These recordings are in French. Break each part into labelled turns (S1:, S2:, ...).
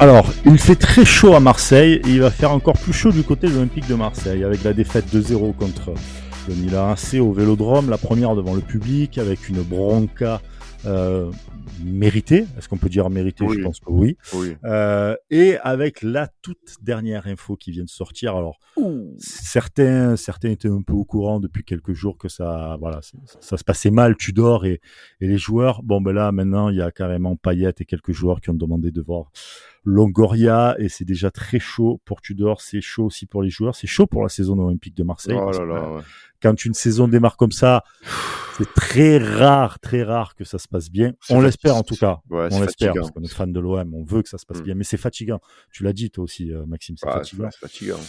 S1: Alors, il fait très chaud à Marseille et il va faire encore plus chaud du côté de l'Olympique de Marseille avec la défaite 2-0 contre le Milan AC au Vélodrome, la première devant le public avec une bronca euh, méritée. Est-ce qu'on peut dire méritée
S2: Oui.
S1: Je pense que oui.
S2: Oui.
S1: Euh, et avec la toute dernière info qui vient de sortir. Alors, certains, certains étaient un peu au courant depuis quelques jours que ça, voilà, ça, ça se passait mal, Tudor et, et les joueurs. Bon, ben là, maintenant, il y a carrément Payet et quelques joueurs qui ont demandé de voir Longoria et c'est déjà très chaud pour Tudor. C'est chaud aussi pour les joueurs. C'est chaud pour la saison olympique de Marseille.
S2: Oh là là, ouais.
S1: Quand une saison démarre comme ça, c'est très rare, très rare que ça se passe bien. On l'espère en tout cas.
S2: Ouais,
S1: on l'espère parce qu'on est fan de l'OM, on veut que ça se passe
S2: Mm.
S1: bien, mais c'est fatigant. Tu l'as dit toi aussi, euh, Maxime, c'est
S2: Ouais,
S1: fatigant.
S2: c'est fatigant.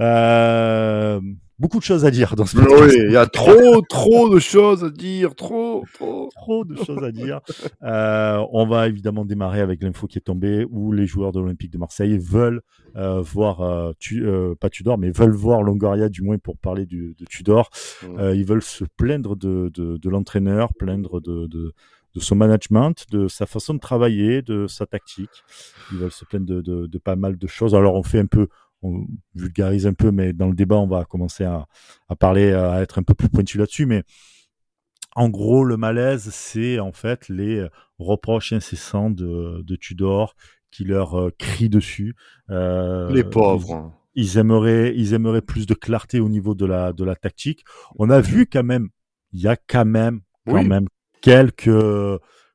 S1: Euh, beaucoup de choses à dire dans ce podcast.
S2: oui, il y a trop, trop de choses à dire, trop, trop.
S1: Trop de choses à dire. Euh, on va évidemment démarrer avec l'info qui est tombée où les joueurs de l'Olympique de Marseille veulent euh, voir, tu, pas Tudor, mais veulent voir Longoria du moins pour parler du, de Tudor.
S2: Mm.
S1: Euh, ils veulent se plaindre de, de, de l'entraîneur, plaindre de, de, de son management, de sa façon de travailler, de sa tactique. Ils veulent se plaindre de, de, de pas mal de choses. Alors on fait un peu, on vulgarise un peu, mais dans le débat on va commencer à, à parler, à être un peu plus pointu là-dessus. Mais en gros, le malaise, c'est en fait les reproches incessants de, de Tudor qui leur euh, crient dessus. Euh,
S2: Les pauvres.
S1: ils aimeraient, ils aimeraient plus de clarté au niveau de la, de la tactique. On a vu quand même, il y a quand même, quand
S2: Oui.
S1: même quelques,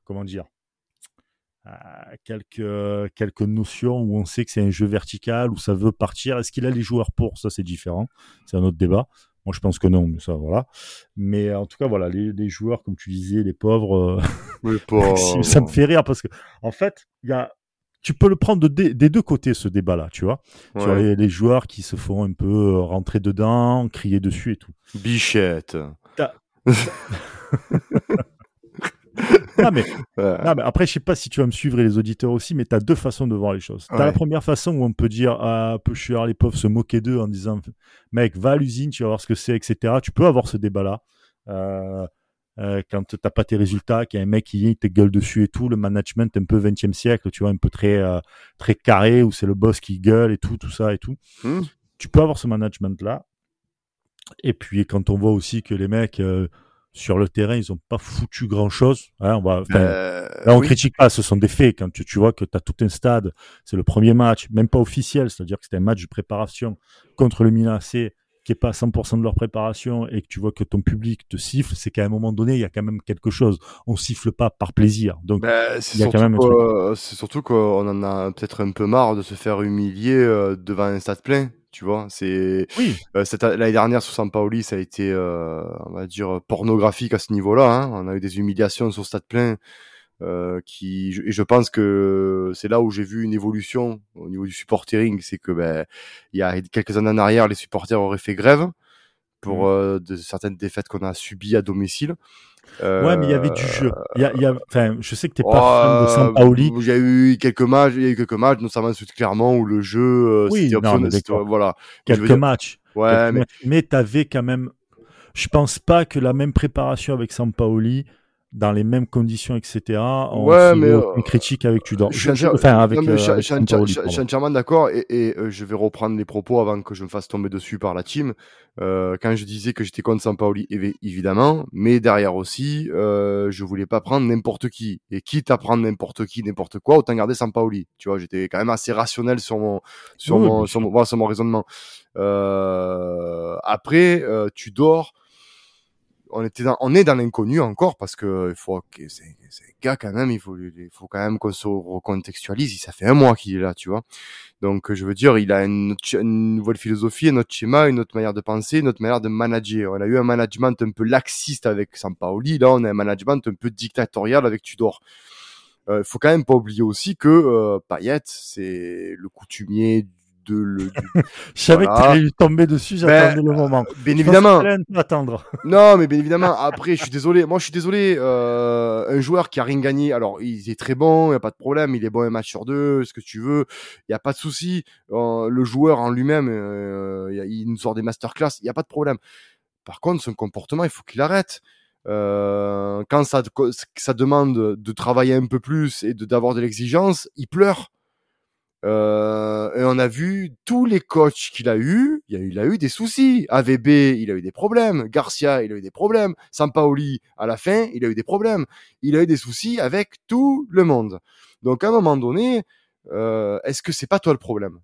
S1: comment dire, euh, quelques, quelques notions où on sait que c'est un jeu vertical, où ça veut partir. Est-ce qu'il a les joueurs pour? Ça, c'est différent. C'est un autre débat. Moi, je pense que non, mais ça, voilà. Mais en tout cas, voilà, les, les joueurs, comme tu disais, les pauvres, euh,
S2: Les pauvres.
S1: Maxime, ça me fait rire parce que, en fait, il y a, tu peux le prendre de- des- des deux côtés, ce débat-là, tu vois sur
S2: Ouais.
S1: les, les joueurs qui se font un peu euh, rentrer dedans, crier dessus et tout.
S2: Bichette.
S1: Non mais, non, mais après, je sais pas si tu vas me suivre et les auditeurs aussi, mais tu as deux façons de voir les choses. Tu as
S2: Ouais.
S1: la première façon où on peut dire ah, Pusher, les pauvres, se moquer d'eux en disant mec, va à l'usine, tu vas voir ce que c'est, etc. Tu peux avoir ce débat-là. Euh, euh, quand t'as pas tes résultats, qu'il y a un mec qui te gueule dessus et tout, le management un peu 20e siècle, tu vois, un peu très, euh, très carré, où c'est le boss qui gueule et tout, tout ça et tout.
S2: Hmm.
S1: tu peux avoir ce management-là. Et puis, quand on voit aussi que les mecs, euh, sur le terrain, ils ont pas foutu grand-chose. hein, on va,
S2: Euh,
S1: là, on
S2: oui.
S1: critique pas, ce sont des faits. Quand tu, tu vois que tu as tout un stade, c'est le premier match, même pas officiel, c'est-à-dire que c'était un match de préparation contre le Milan AC, qui est pas à 100% de leur préparation, et que tu vois que ton public te siffle, c'est qu'à un moment donné, il y a quand même quelque chose. On siffle pas par plaisir. Donc,
S2: c'est
S1: Il y a quand
S2: surtout
S1: même un
S2: qu'au- c'est surtout qu'on en a peut-être un peu marre de se faire humilier euh, devant un stade plein. Tu vois, c'est
S1: oui,
S2: euh, l'année dernière sur Sampaoli, ça a été, euh, on va dire, pornographique à ce niveau-là. Hein. On a eu des humiliations sur stade plein. Euh, qui et je pense que c'est là où j'ai vu une évolution au niveau du supportering, c'est que ben il y a quelques années en arrière, les supporters auraient fait grève pour
S1: Mhm.
S2: euh, de certaines défaites qu'on a subies à domicile.
S1: ouais, mais il y avait du
S2: Euh,
S1: jeu. Il y a, il y a, enfin, je sais que t'es pas fan de
S2: Oh,
S1: Sampaoli.
S2: Il y a eu quelques matchs, il y a eu quelques matchs, notamment celui de Clermont où le jeu euh,
S1: Oui, non, d'accord.
S2: voilà.
S1: Quelques
S2: dire-
S1: matchs.
S2: Ouais,
S1: Quelques
S2: mais
S1: matchs. mais tu avais quand même. Je pense pas que la même préparation avec Sampaoli, dans les mêmes conditions, etc. On
S2: Ouais, mais,
S1: met
S2: euh,
S1: critique avec Tudor.
S2: je suis
S1: Je- enfin, avec,
S2: non, mais
S1: euh,
S2: je suis-
S1: avec
S2: je- suis entièrement d'accord et, et, euh, je vais reprendre les propos avant que je me fasse tomber dessus par la team. Euh, quand je disais que j'étais contre Sampaoli, évi- évidemment, mais derrière aussi, euh, je voulais pas prendre n'importe qui. Et quitte à prendre n'importe qui, n'importe quoi, autant garder Sampaoli. Tu vois, j'étais quand même assez rationnel sur mon, sur
S1: Oui,
S2: mon, sur mon, voilà, sur mon raisonnement. Euh, après, euh, tu dors. On était dans, est dans l'inconnu encore parce que il faut que c'est gars quand même, il faut quand même qu'on se recontextualise. Ça fait un mois qu'il est là, tu vois. Donc je veux dire, il a une, autre nouvelle philosophie, un autre schéma, une autre manière de penser, une autre manière de manager. On a eu un management un peu laxiste avec Sampaoli, là on a un management un peu dictatorial avec Tudor. Il faut quand même pas oublier aussi que euh, Payet, c'est le coutumier de le, du-
S1: Je savais
S2: Voilà.
S1: que tu allais lui tomber dessus, j'attendais le moment.
S2: bien
S1: Je
S2: évidemment.
S1: attendre.
S2: Non, mais bien évidemment, après, je suis désolé. Moi, je suis désolé. Euh, un joueur qui a rien gagné, alors, il est très bon, il n'y a pas de problème. Il est bon un match sur deux, ce que tu veux. Il n'y a pas de souci. Euh, le joueur en lui-même, euh, il nous sort des masterclass, il n'y a pas de problème. Par contre, son comportement, il faut qu'il arrête. Euh, quand ça, ça demande de travailler un peu plus et de- d'avoir de l'exigence, il pleure. Euh, et on a vu tous les coachs qu'il a eu, il a, eu, des soucis. AVB, il a eu des problèmes. Garcia, il a eu des problèmes. Sampaoli, à la fin, il a eu des problèmes. Il a eu des soucis avec tout le monde. Donc à un moment donné, euh, est-ce que c'est pas toi le problème?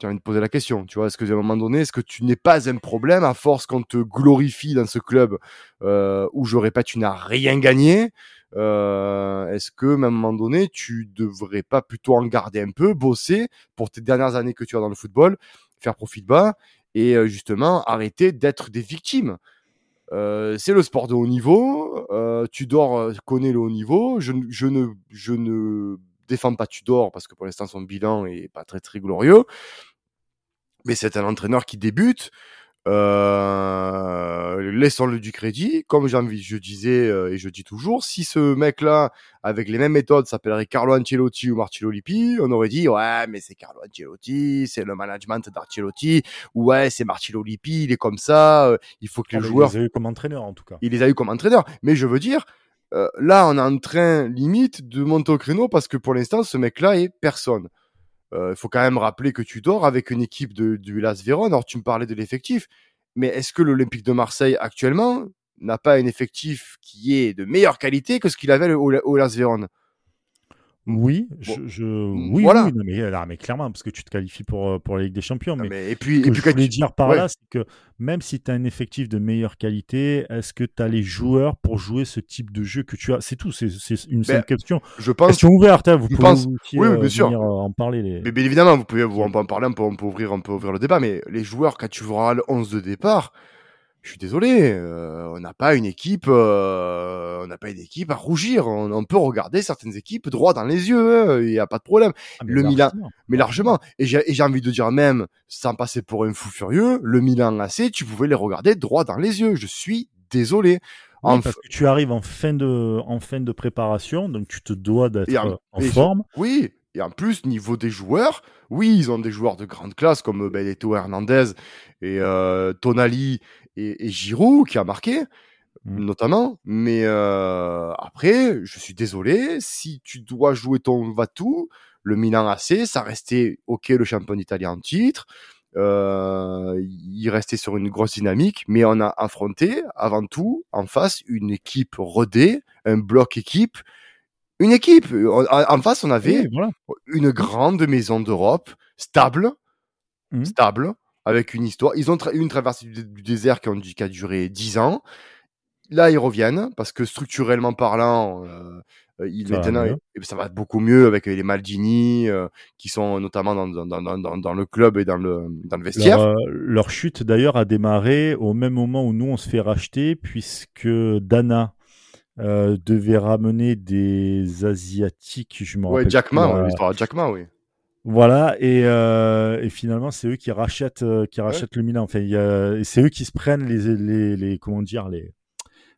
S2: Tu envie de poser la question. Tu vois, est-ce que à un moment donné, est-ce que tu n'es pas un problème à force qu'on te glorifie dans ce club euh, où je répète, tu n'as rien gagné? Euh, Est-ce que, à un moment donné, tu devrais pas plutôt en garder un peu, bosser pour tes dernières années que tu as dans le football, faire profit de bas et euh, justement arrêter d'être des victimes? Euh, c'est le sport de haut niveau. Euh, Tudor connaît le haut niveau. Je, je, ne, je ne défends pas Tudor parce que pour l'instant son bilan est pas très très glorieux. Mais c'est un entraîneur qui débute. Euh, laissons-le du crédit. Comme envie, je disais euh, et je dis toujours, si ce mec-là, avec les mêmes méthodes, s'appellerait Carlo Ancelotti ou Marcello Lippi, on aurait dit ouais, mais c'est Carlo Ancelotti, c'est le management d'Ancelotti, ou ouais, c'est Marcello Lippi, il est comme ça. Euh, il faut que les
S1: Ah,
S2: joueurs,
S1: Il les a eu comme entraîneur en tout cas.
S2: il les a eu comme entraîneur. Mais je veux dire, euh, là, on est en train limite de monter au créneau parce que pour l'instant, ce mec-là est personne. Euh, Il faut quand même rappeler que tu dors avec une équipe de, du Las Véron. Alors, tu me parlais de l'effectif, mais est-ce que l'Olympique de Marseille actuellement n'a pas un effectif qui est de meilleure qualité que ce qu'il avait au, au Las Véron?
S1: Oui,
S2: Bon,
S1: je, je- oui,
S2: voilà.
S1: oui, non, mais, là, mais clairement, parce que tu te qualifies pour, euh, pour la Ligue des Champions. Mais,
S2: mais- Et puis,
S1: ce
S2: et
S1: que
S2: puis
S1: je voulais
S2: tu-
S1: dire par
S2: ouais.
S1: là, c'est que même si tu as un effectif de meilleure qualité, est-ce que tu as les joueurs pour jouer ce type de jeu que tu as? C'est tout, c'est c'est une
S2: Ben,
S1: simple question.
S2: je pense
S1: Question ouverte, hein, vous
S2: je
S1: pouvez
S2: pense-
S1: aussi,
S2: oui, oui,
S1: euh,
S2: bien sûr.
S1: venir, euh, en parler. Les...
S2: Mais bien évidemment, vous pouvez vous en en parler, on peut, on peut ouvrir, on peut ouvrir le débat, mais les joueurs, quand tu verras le 11 de départ, je suis désolé, euh, on n'a pas une équipe, euh, on n'a pas une équipe à rougir. On, on peut regarder certaines équipes droit dans les yeux, hein, il n'y a pas de problème,
S1: Ah, mais
S2: le Milan-
S1: largement.
S2: mais largement. Et j'ai envie de dire même, sans passer pour un fou furieux, le Milan AC, tu pouvais les regarder droit dans les yeux. Je suis désolé.
S1: Oui,
S2: En
S1: parce que tu arrives en fin de, en fin de préparation, donc tu te dois d'être
S2: en-
S1: en
S2: et je-
S1: forme.
S2: Oui, et en plus, niveau des joueurs, oui, ils ont des joueurs de grande classe comme Benito Hernandez et euh, Tonali et, et Giroud qui a marqué,
S1: Mm.
S2: notamment. Mais euh, après, je suis désolé, si tu dois jouer ton va-tout, le Milan AC, ça restait OK le champion d'Italie en titre. Euh, il restait sur une grosse dynamique, mais on a affronté avant tout en face une équipe rodée, un bloc équipe, une équipe. En, face, on avait
S1: Oui, voilà.
S2: une grande maison d'Europe, stable,
S1: Mhm.
S2: stable, avec une histoire. Ils ont eu une traversée du, du désert qui, ont, qui a duré 10 ans. Là, ils reviennent parce que structurellement parlant, euh, euh, ils
S1: Ça va
S2: maintenant, ça beaucoup mieux avec les Maldini euh, qui sont notamment dans, dans, dans, dans, dans le club et dans le, dans le vestiaire.
S1: Leur, euh, leur chute d'ailleurs a démarré au même moment où nous on se fait racheter puisque Dana euh, devait ramener des asiatiques, je me
S2: ouais,
S1: rappelle.
S2: Jack Ma, ouais,
S1: euh,
S2: l'histoire de Jack Ma, oui.
S1: Voilà et, euh, et finalement c'est eux qui rachètent euh, qui rachètent le Milan. Enfin il y a- et c'est eux qui se prennent les, les, les comment dire les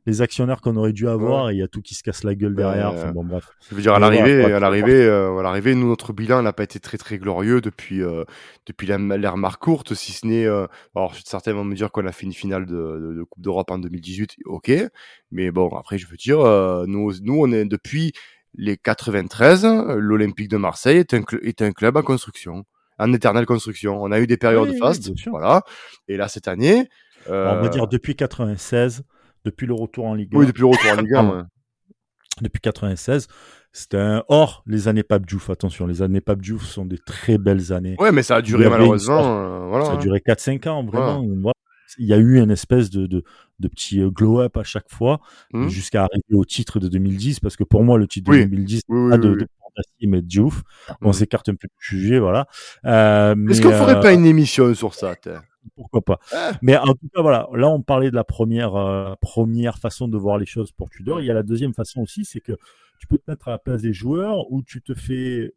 S1: les actionnaires qu'on aurait dû avoir et il y a tout qui se casse la gueule derrière.
S2: Ouais.
S1: Enfin bon bref.
S2: Je veux dire, à l'arrivée, à l'arrivée, euh, à l'arrivée, nous notre bilan n'a pas été très très glorieux depuis euh, depuis la- l'ère courte, si ce n'est. euh, alors certains vont me dire qu'on a fait une finale de, de, de Coupe d'Europe en 2018, ok, mais bon après je veux dire, euh, nous nous on est depuis les 93, l'Olympique de Marseille est un cl- est un club en construction, en éternelle construction. On a eu des périodes
S1: Oui,
S2: fastes, voilà, et là cette année.
S1: Alors, on va
S2: euh,
S1: dire depuis 96, depuis le retour en Ligue 1.
S2: oui, depuis le retour en Ligue 1. ouais.
S1: depuis 96. C'était un hors les années Pape Diouf. Attention, les années Pape Diouf sont des très belles années.
S2: Ouais, mais ça a duré
S1: une
S2: malheureusement.
S1: sorte-
S2: euh, voilà.
S1: Ça a
S2: hein.
S1: duré 4-5 ans, vraiment. Voilà. Il y a eu une espèce de, de, de petit euh, glow-up à chaque fois,
S2: Mhm.
S1: jusqu'à arriver au titre de 2010, parce que pour moi, le titre
S2: Oui.
S1: de 2010,
S2: Oui, oui,
S1: pas de, de Fantasy, mais de Diouf. On
S2: Mhm.
S1: s'écarte un peu du sujet, voilà. Euh,
S2: Est-ce qu'on ferait
S1: euh,
S2: pas une émission sur ça
S1: pourquoi pas.
S2: Ah.
S1: Mais en tout cas, voilà, là, on parlait de la première, euh, première façon de voir les choses pour Tudor. Il y a la deuxième façon aussi, c'est que tu peux te mettre à la place des joueurs où tu te fais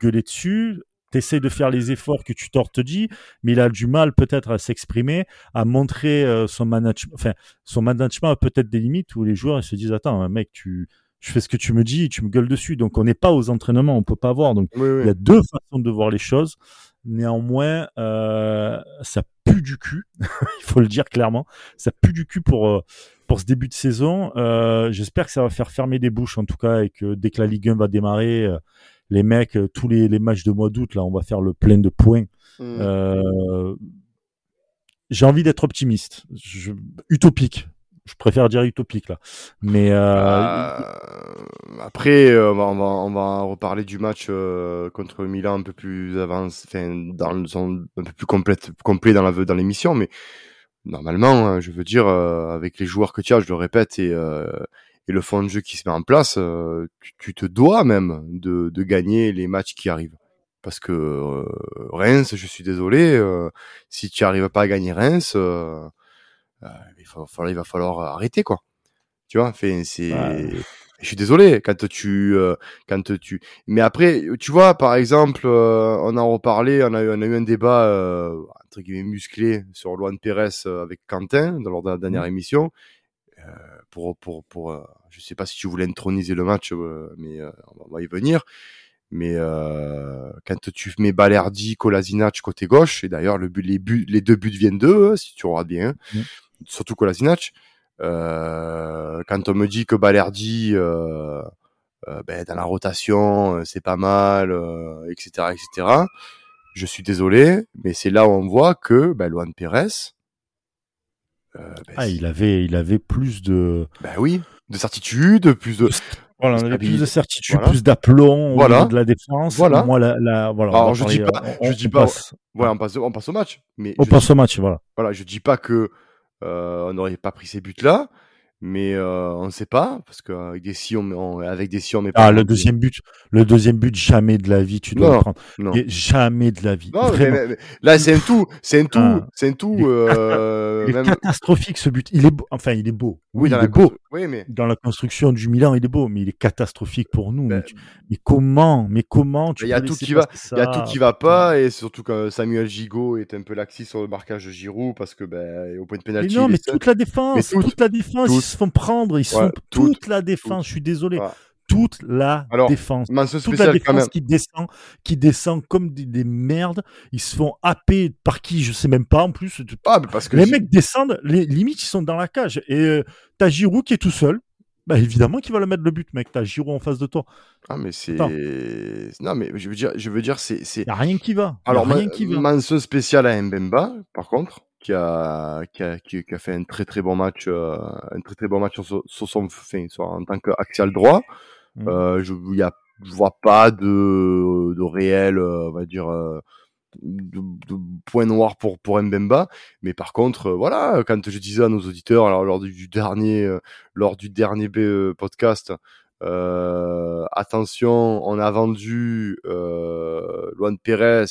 S1: gueuler dessus, t'essayes de faire les efforts que Tudor te dit, mais il a du mal peut-être à s'exprimer, à montrer euh, son management, enfin, son management a peut-être des limites où les joueurs ils se disent, attends, mec, tu, je fais ce que tu me dis, tu me gueules dessus. Donc, on n'est pas aux entraînements, on peut pas voir. Donc,
S2: Oui, oui.
S1: il y a deux façons de voir les choses. Néanmoins, euh, ça pue du cul. Il faut le dire clairement. Ça pue du cul pour euh, pour ce début de saison. Euh, J'espère que ça va faire fermer des bouches en tout cas et que dès que la Ligue 1 va démarrer, euh, les mecs, euh, tous les, les matchs de mois d'août, là, on va faire le plein de points.
S2: Mm.
S1: Euh, j'ai envie d'être optimiste, je, utopique. Je préfère dire utopique là. Mais euh,
S2: Euh, après, euh, on va, on, va, on va reparler du match euh, contre Milan un peu plus avancé, dans le un peu plus complète, complet dans la dans l'émission, mais normalement, hein, je veux dire, euh, avec les joueurs que tu as, je le répète, et, euh, et le fond de jeu qui se met en place, euh, tu, tu te dois même de, de gagner les matchs qui arrivent. Parce que euh, Reims, je suis désolé, euh, si tu arrives pas à gagner Reims, il, va falloir, il va falloir arrêter quoi. Tu vois, fait, c'est.
S1: Ouais.
S2: Je suis désolé quand tu, quand tu. Mais après, tu vois, par exemple, on en reparlait, on a eu, on a eu un débat entre guillemets musclé sur Luan Pérez avec Quentin dans lors de la dernière émission. Euh, pour, pour, pour, euh, je sais pas si tu voulais introniser le match, euh, mais on va- y venir. Mais euh, quand tu mets Balerdi, Kolasinac côté gauche, et d'ailleurs le but, les, buts, les deux buts viennent d'eux, hein, si tu regardes bien,
S1: Mm.
S2: surtout Kolasinac. Euh, quand on me dit que Balerdi, euh, ben, dans la rotation, c'est pas mal, etc., etc. Je suis désolé, mais c'est là où on voit que ben, Luan Pérez, euh, ben,
S1: ah, il avait, il avait plus de,
S2: ben oui, de certitude, plus de.
S1: voilà, on avait plus de certitude,
S2: Voilà.
S1: plus d'aplomb au
S2: Voilà.
S1: niveau de la défense.
S2: Voilà.
S1: Moi, la, la, voilà. on
S2: Alors, je dis pas-
S1: on-
S2: je
S1: on
S2: dis pas-
S1: passe-
S2: Voilà, on passe, on passe au match. Mais
S1: on
S2: je
S1: passe au match, voilà.
S2: voilà, je dis pas que euh, on n'aurait pas pris ces buts-là, mais euh, on ne sait pas parce qu'avec des si, on, on- avec des si, on met pas.
S1: Ah, le deuxième but, le deuxième but, jamais de la vie, tu dois
S2: Non,
S1: le prendre.
S2: Non.
S1: Jamais de la vie.
S2: Non, mais- mais- là c'est un tout, c'est un tout,
S1: Ah.
S2: c'est un tout. Euh,
S1: Il est
S2: même...
S1: catastrophique ce but. Il est beau. Enfin, il est beau. Oui, il est beau.
S2: Oui, mais
S1: Dans la construction du Milan, il est beau, mais il est catastrophique pour nous.
S2: Ben,
S1: mais, tu- mais comment Mais comment tu
S2: il y a tout qui va, il y a tout qui va pas et surtout que Samuel Gigot est un peu laxiste sur le marquage de Giroud parce que ben au point de
S1: Mais
S2: pénalty.
S1: non, mais toute la défense,
S2: toute,
S1: toute la défense,
S2: toute.
S1: Se font prendre, ils se font
S2: toute,
S1: toute, la défense. Je suis désolé,
S2: Voilà.
S1: toute la
S2: Alors,
S1: défense. Toute la défense qui descend, qui descend comme des, des merdes. Ils se font happer par qui Je sais même pas en plus.
S2: Ah, mais parce que
S1: Les mecs descendent, les limites ils sont dans la cage. Et euh, t'as Giroud qui est tout seul. Bah évidemment qu'il va le mettre le but, mec. T'as Giroud en face de toi.
S2: Ah, mais c'est. Non, mais je veux dire, je veux dire, c'est,
S1: rien qui va.
S2: Alors,
S1: rien qui va.
S2: mention spéciale à Mbemba, par contre, qui a, qui a, qui, a fait un très très bon match, euh, un très très bon match sur, sur son, sur- en tant qu'axial droit.
S1: Mm.
S2: Euh, je, y a, je vois pas de, de réel, euh, on va dire, de, de point noir pour pour Mbemba. Mais par contre, voilà, quand je disais à nos auditeurs, alors lors du, dernier, lors du dernier podcast. Euh, attention, on a vendu euh, Luan Pérez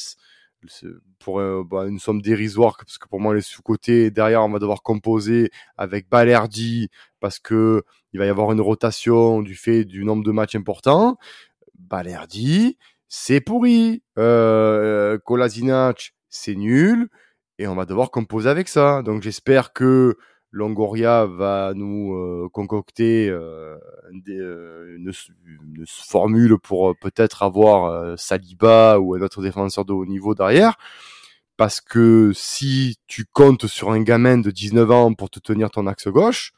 S2: pour euh, bah, une somme dérisoire parce que pour moi les sous-côtés derrière on va devoir composer avec Balerdi parce que il va y avoir une rotation du fait du nombre de matchs importants. Balerdi c'est pourri. Euh, c'est nul. Et on va devoir composer avec ça. Donc j'espère que Longoria va nous euh, concocter euh, des, euh, une, une formule pour euh, peut-être avoir euh, Saliba ou un autre défenseur de haut niveau derrière. Parce que si tu comptes sur un gamin de 19 ans pour te tenir ton axe gauche,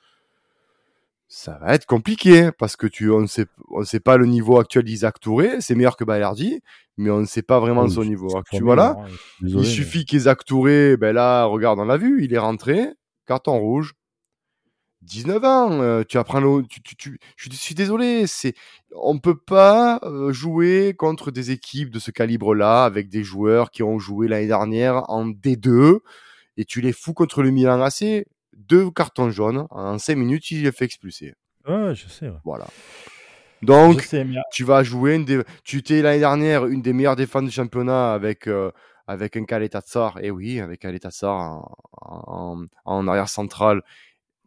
S2: ça va être compliqué parce que tu on ne sait on sait pas le niveau actuel d'Isaac Touré, c'est meilleur que Balerdi, mais on ne sait pas vraiment
S1: Oui,
S2: son niveau actuel.
S1: formidable,
S2: Voilà.
S1: hein.
S2: Il
S1: mais-
S2: suffit qu'Isaac Touré, ben là, regarde, on l'a vu, il est rentré, carton rouge. 19 ans, euh, tu apprends le, tu, tu, tu- je suis- désolé, c'est, on peut pas euh, jouer contre des équipes de ce calibre-là avec des joueurs qui ont joué l'année dernière en D2 et tu les fous contre le Milan AC. Deux cartons jaunes en 5 minutes, il les fait expulser.
S1: Ouais, je sais. ouais.
S2: Voilà. Donc,
S1: je sais, mais
S2: tu vas jouer une des... tu étais l'année dernière une des meilleures défenses du championnat avec euh, avec un Kaletatsar et oui avec Kaletatsar en, en, en arrière central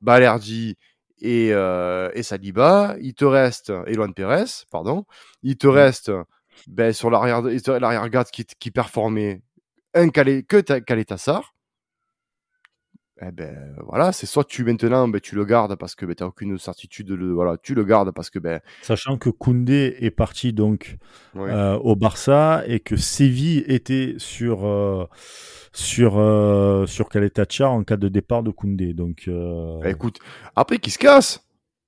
S2: Balerdi et euh, et Saliba. Il te reste Eloine Pérez pardon. Il te reste ben, sur l'arrière il te- l'arrière garde qui qui performait un Kale, que ta- Kaletassar eh ben voilà, c'est soit tu maintenant ben, tu le gardes parce que ben, tu n'as aucune certitude, de le, voilà, tu le gardes parce que ben
S1: Sachant que Koundé est parti donc euh, au Barça et que Séville était sur euh, sur euh, sur Caleta-Char en cas de départ de Koundé. Donc euh,
S2: Bah, écoute, après qu'il se casse?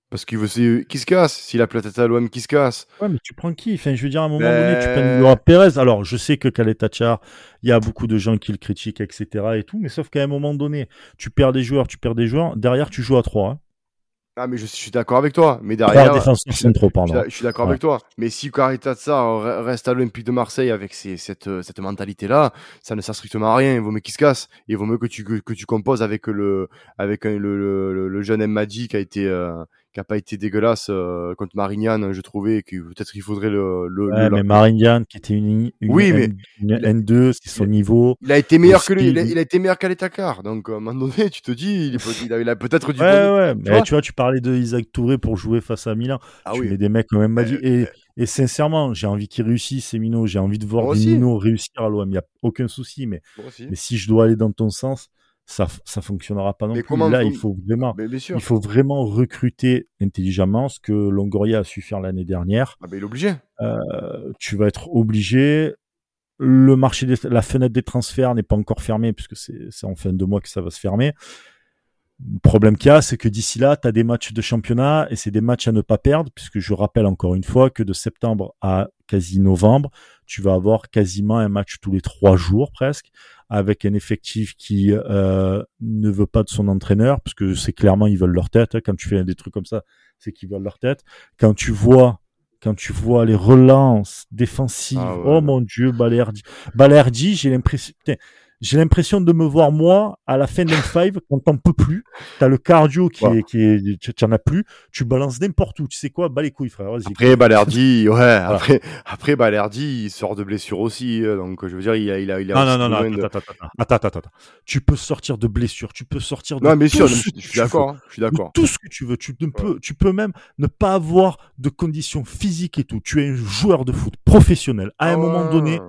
S2: Parce qu'il veut qui se casse? S'il a peut-être à l'OM qui se casse?
S1: Ouais, mais tu prends qui? Enfin, je veux dire, à un moment donné, tu prends Laura Pérez. Alors, je sais que Kaletachar, il y a beaucoup de gens qui le critiquent, etc. et tout, mais sauf qu'à un moment donné, tu perds des joueurs, tu perds des joueurs. Derrière, tu joues à 3. Hein.
S2: Ah, mais je, suis d'accord avec toi. Mais derrière.
S1: défenseurs centraux, pardon.
S2: Je, suis d'accord avec toi. Mais si Karitazza reste à l'Olympique de Marseille avec cette, cette mentalité-là, ça ne sert strictement à rien. Il vaut mieux qu'il se casse. Il vaut mieux que tu, que, tu composes avec le, avec le, le, le, jeune Madi qui a été, euh, qui a pas été dégueulasse euh, contre Marignane, je trouvais que peut-être qu'il faudrait le. le,
S1: ouais, mais Marignane qui était une, une,
S2: oui, mais
S1: N, 2 c'est son niveau.
S2: Il a été meilleur que lui, il a, il a, été meilleur qu'Aletakar. Donc à un moment donné, tu te dis, il, il a, il a peut-être du.
S1: Ouais, ouais. Tu, mais vois? tu vois, tu parlais de Isaac Touré pour jouer face à Milan. Ah, tu oui. mets des mecs quand même Madi. Et, et sincèrement, j'ai envie qu'il réussisse, ces Mino. J'ai envie de voir des Mino réussir à l'OM. Il n'y a aucun souci. Mais, mais si je dois aller dans ton sens, ça ça fonctionnera pas non plus. Là, il faut vraiment il faut vraiment recruter intelligemment ce que Longoria a su faire l'année dernière.
S2: Ah ben, il est obligé.
S1: Euh, tu vas être obligé. Le marché, des, la fenêtre des transferts n'est pas encore fermée puisque c'est en fin de mois que ça va se fermer. Le problème qu'il y a, c'est que d'ici là, tu as des matchs de championnat et c'est des matchs à ne pas perdre, puisque je rappelle encore une fois que de septembre à quasi novembre, tu vas avoir quasiment un match tous les trois jours presque, avec un effectif qui euh, ne veut pas de son entraîneur, parce que c'est clairement ils veulent leur tête. Hein. Quand tu fais des trucs comme ça, c'est qu'ils veulent leur tête. Quand tu vois quand tu vois les relances défensives, ah oh mon dieu, Balerdi. Balerdi, j'ai l'impression, j'ai l'impression de me voir moi à la fin d'un five quand t'en peux plus. T'as le cardio qui est, qui est, tu en as plus. Tu balances n'importe où. Tu sais quoi, bas les couilles, frère.
S2: Après Balerdi, ouais. Après, après Balerdi, il sort de blessure aussi. Euh, donc je veux dire, il a, il a, il
S1: a. Non, non, non, non. Attends, attends, attends, attends, Tu peux sortir de blessure. Tu peux sortir de.
S2: Non, mais sûr, je suis d'accord. Hein, je suis d'accord.
S1: Tout ce que tu veux. Tu ne peux, tu peux même ne pas avoir de conditions physiques et tout. Tu es un joueur de foot professionnel. À un ah moment donné,